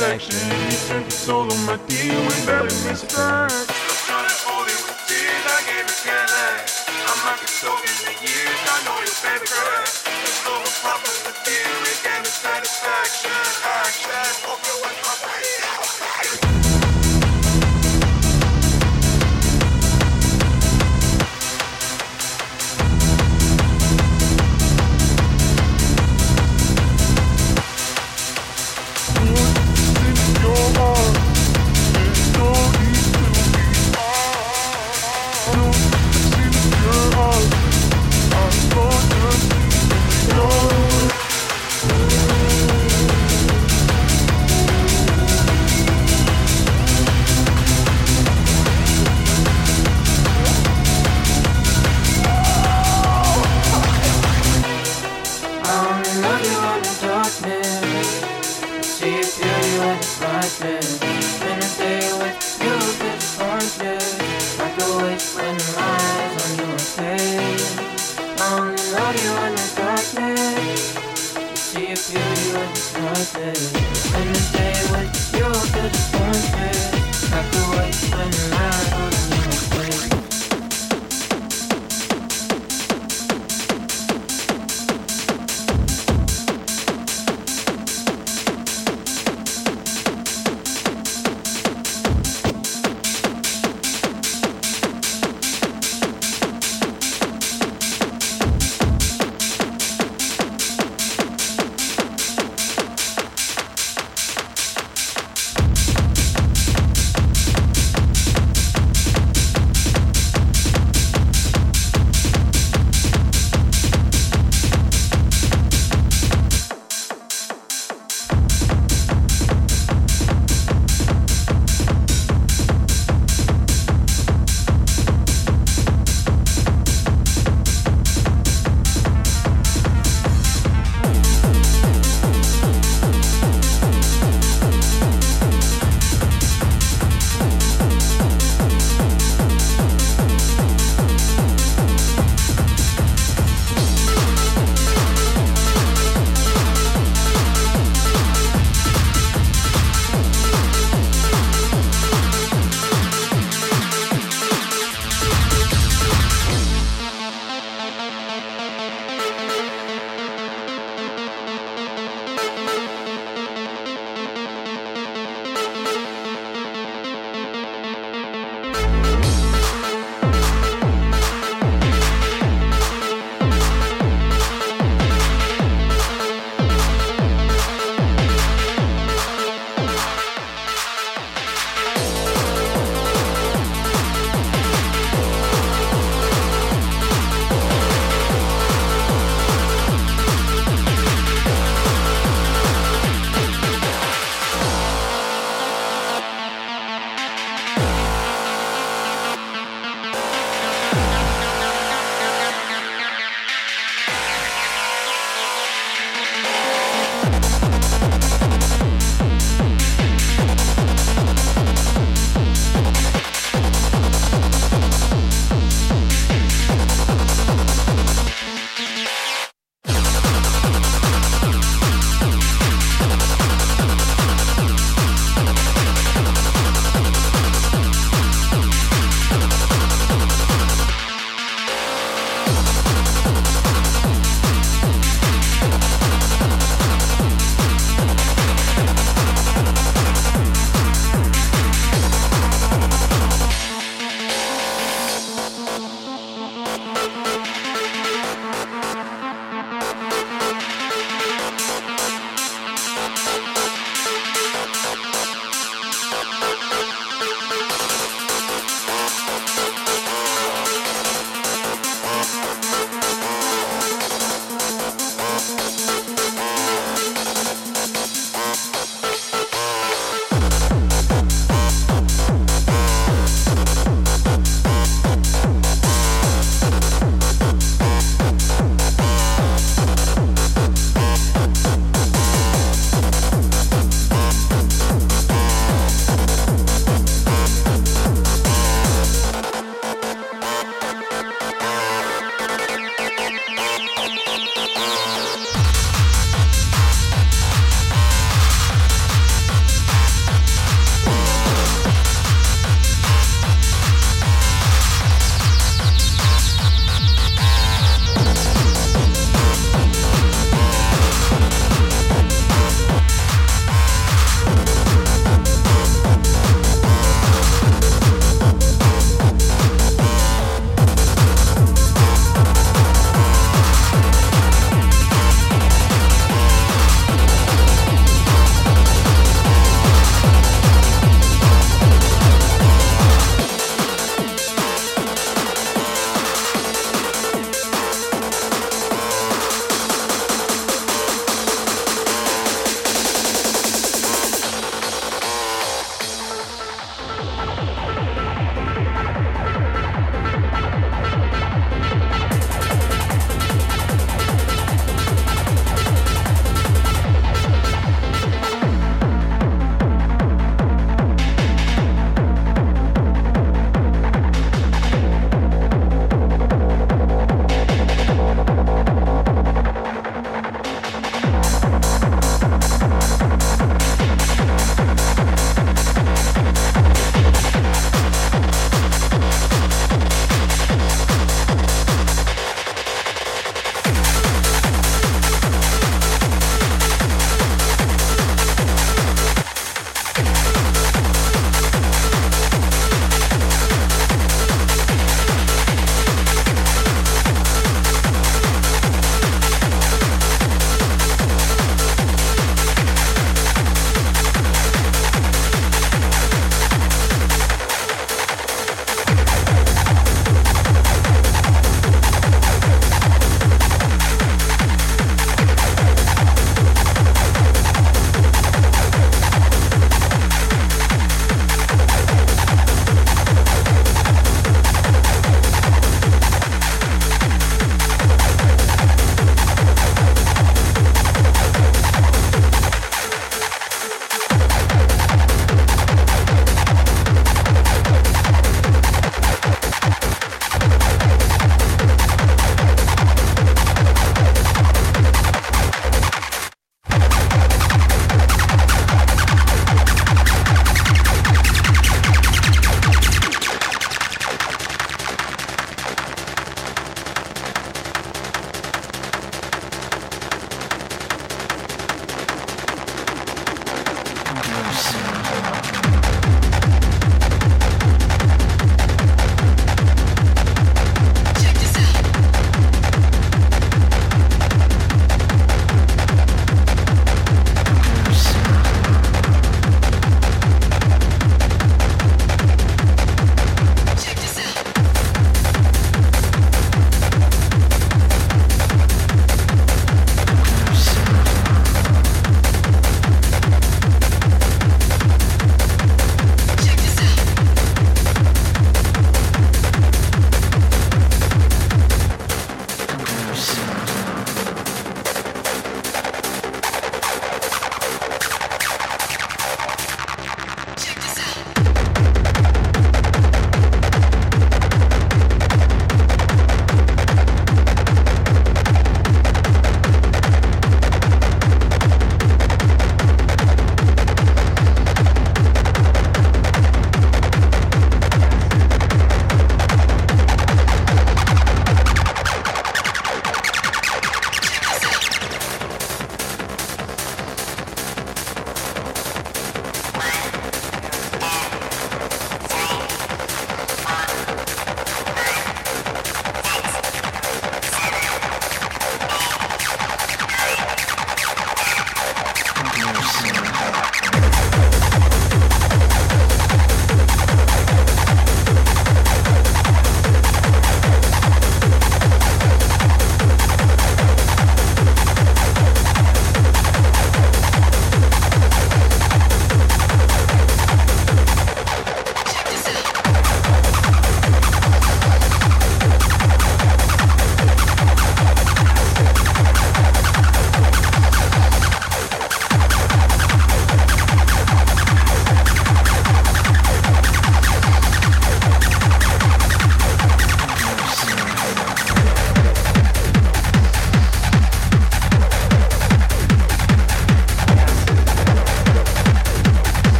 me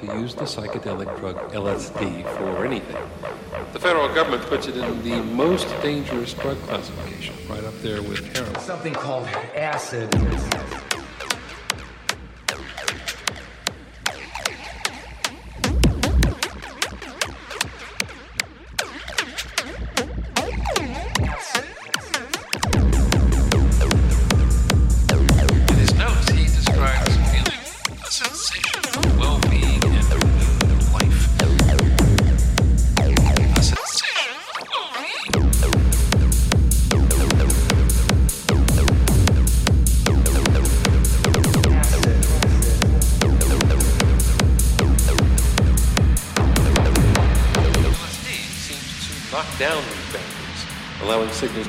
to use the psychedelic drug LSD for anything. The federal government puts it in the most dangerous drug classification, right up there with heroin. Something called acid.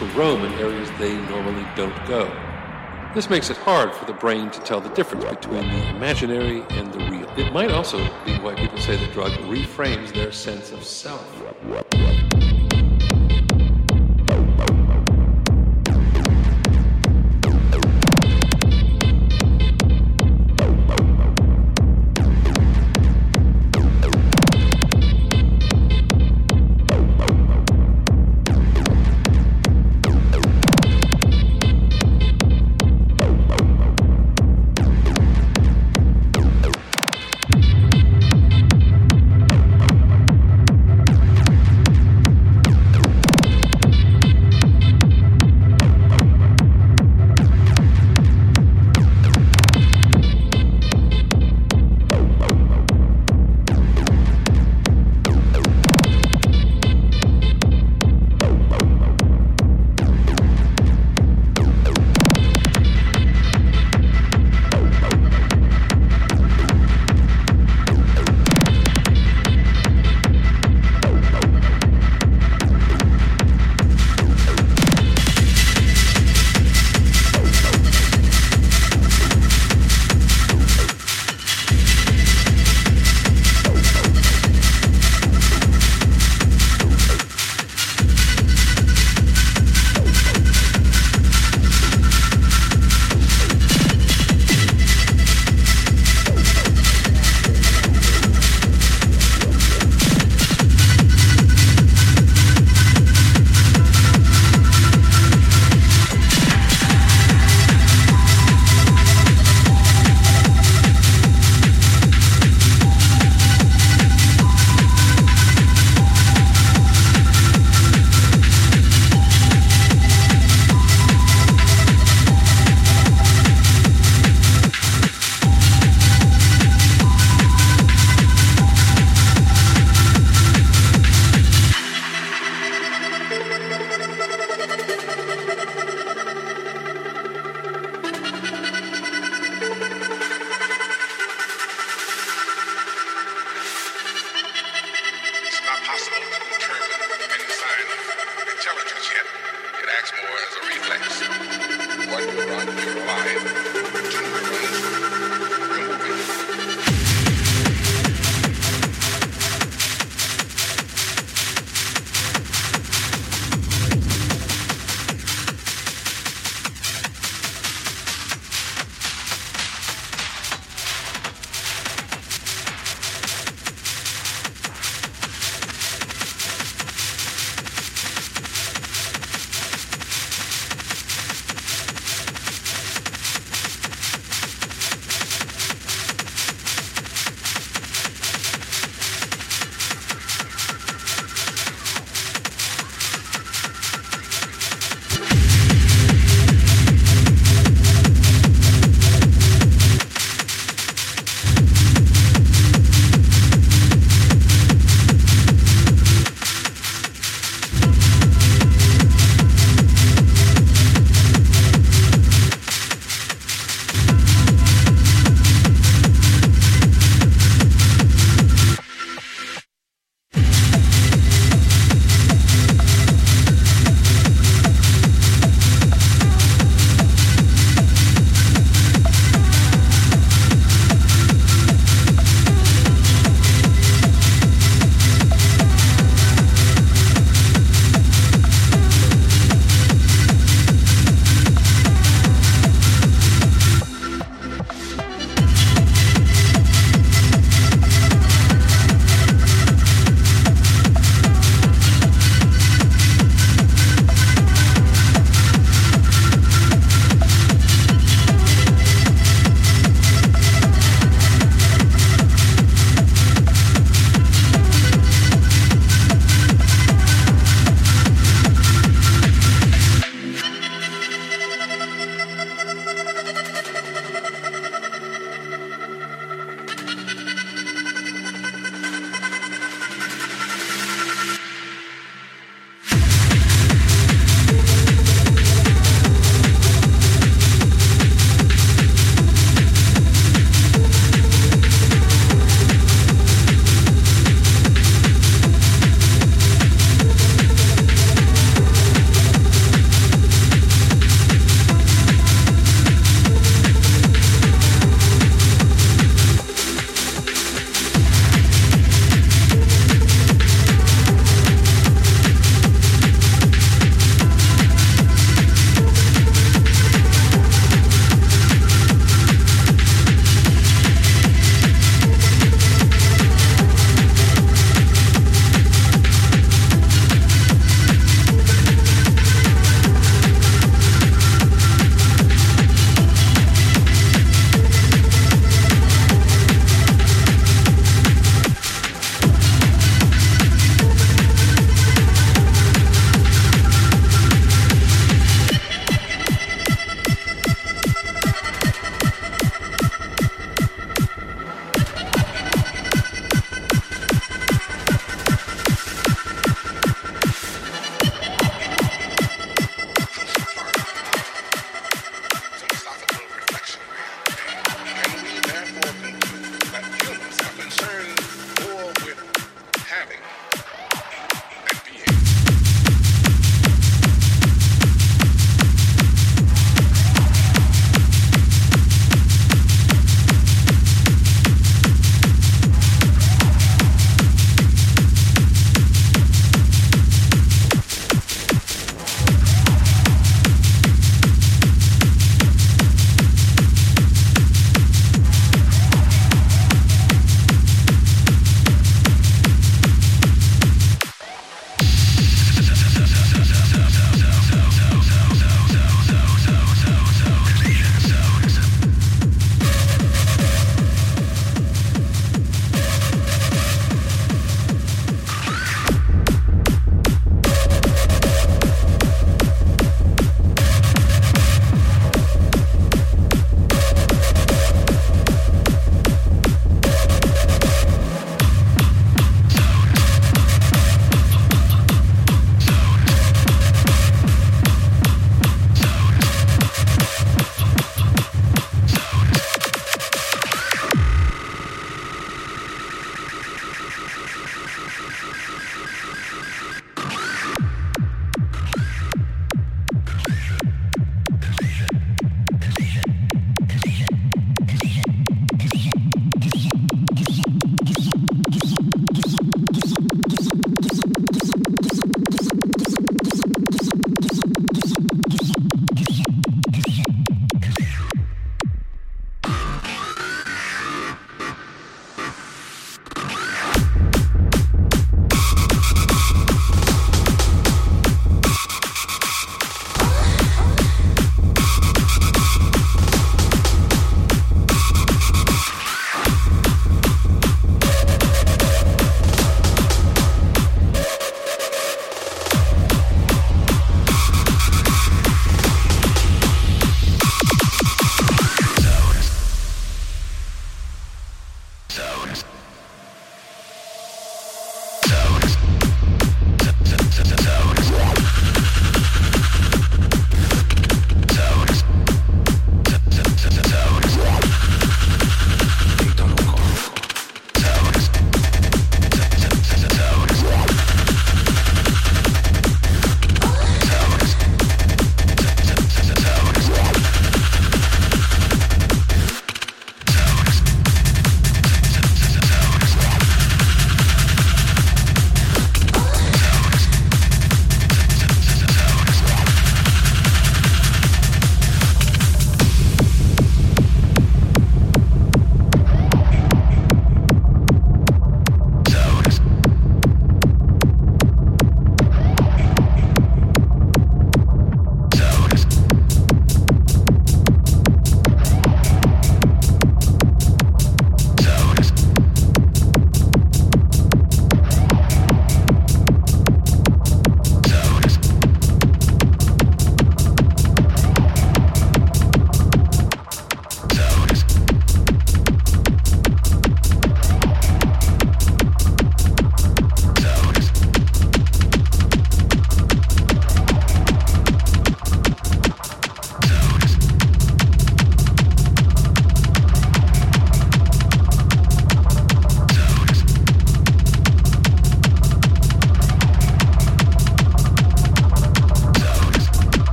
To roam in areas they normally don't go. This makes it hard for the brain to tell the difference between the imaginary and the real. It might also be why people say the drug reframes their sense of self.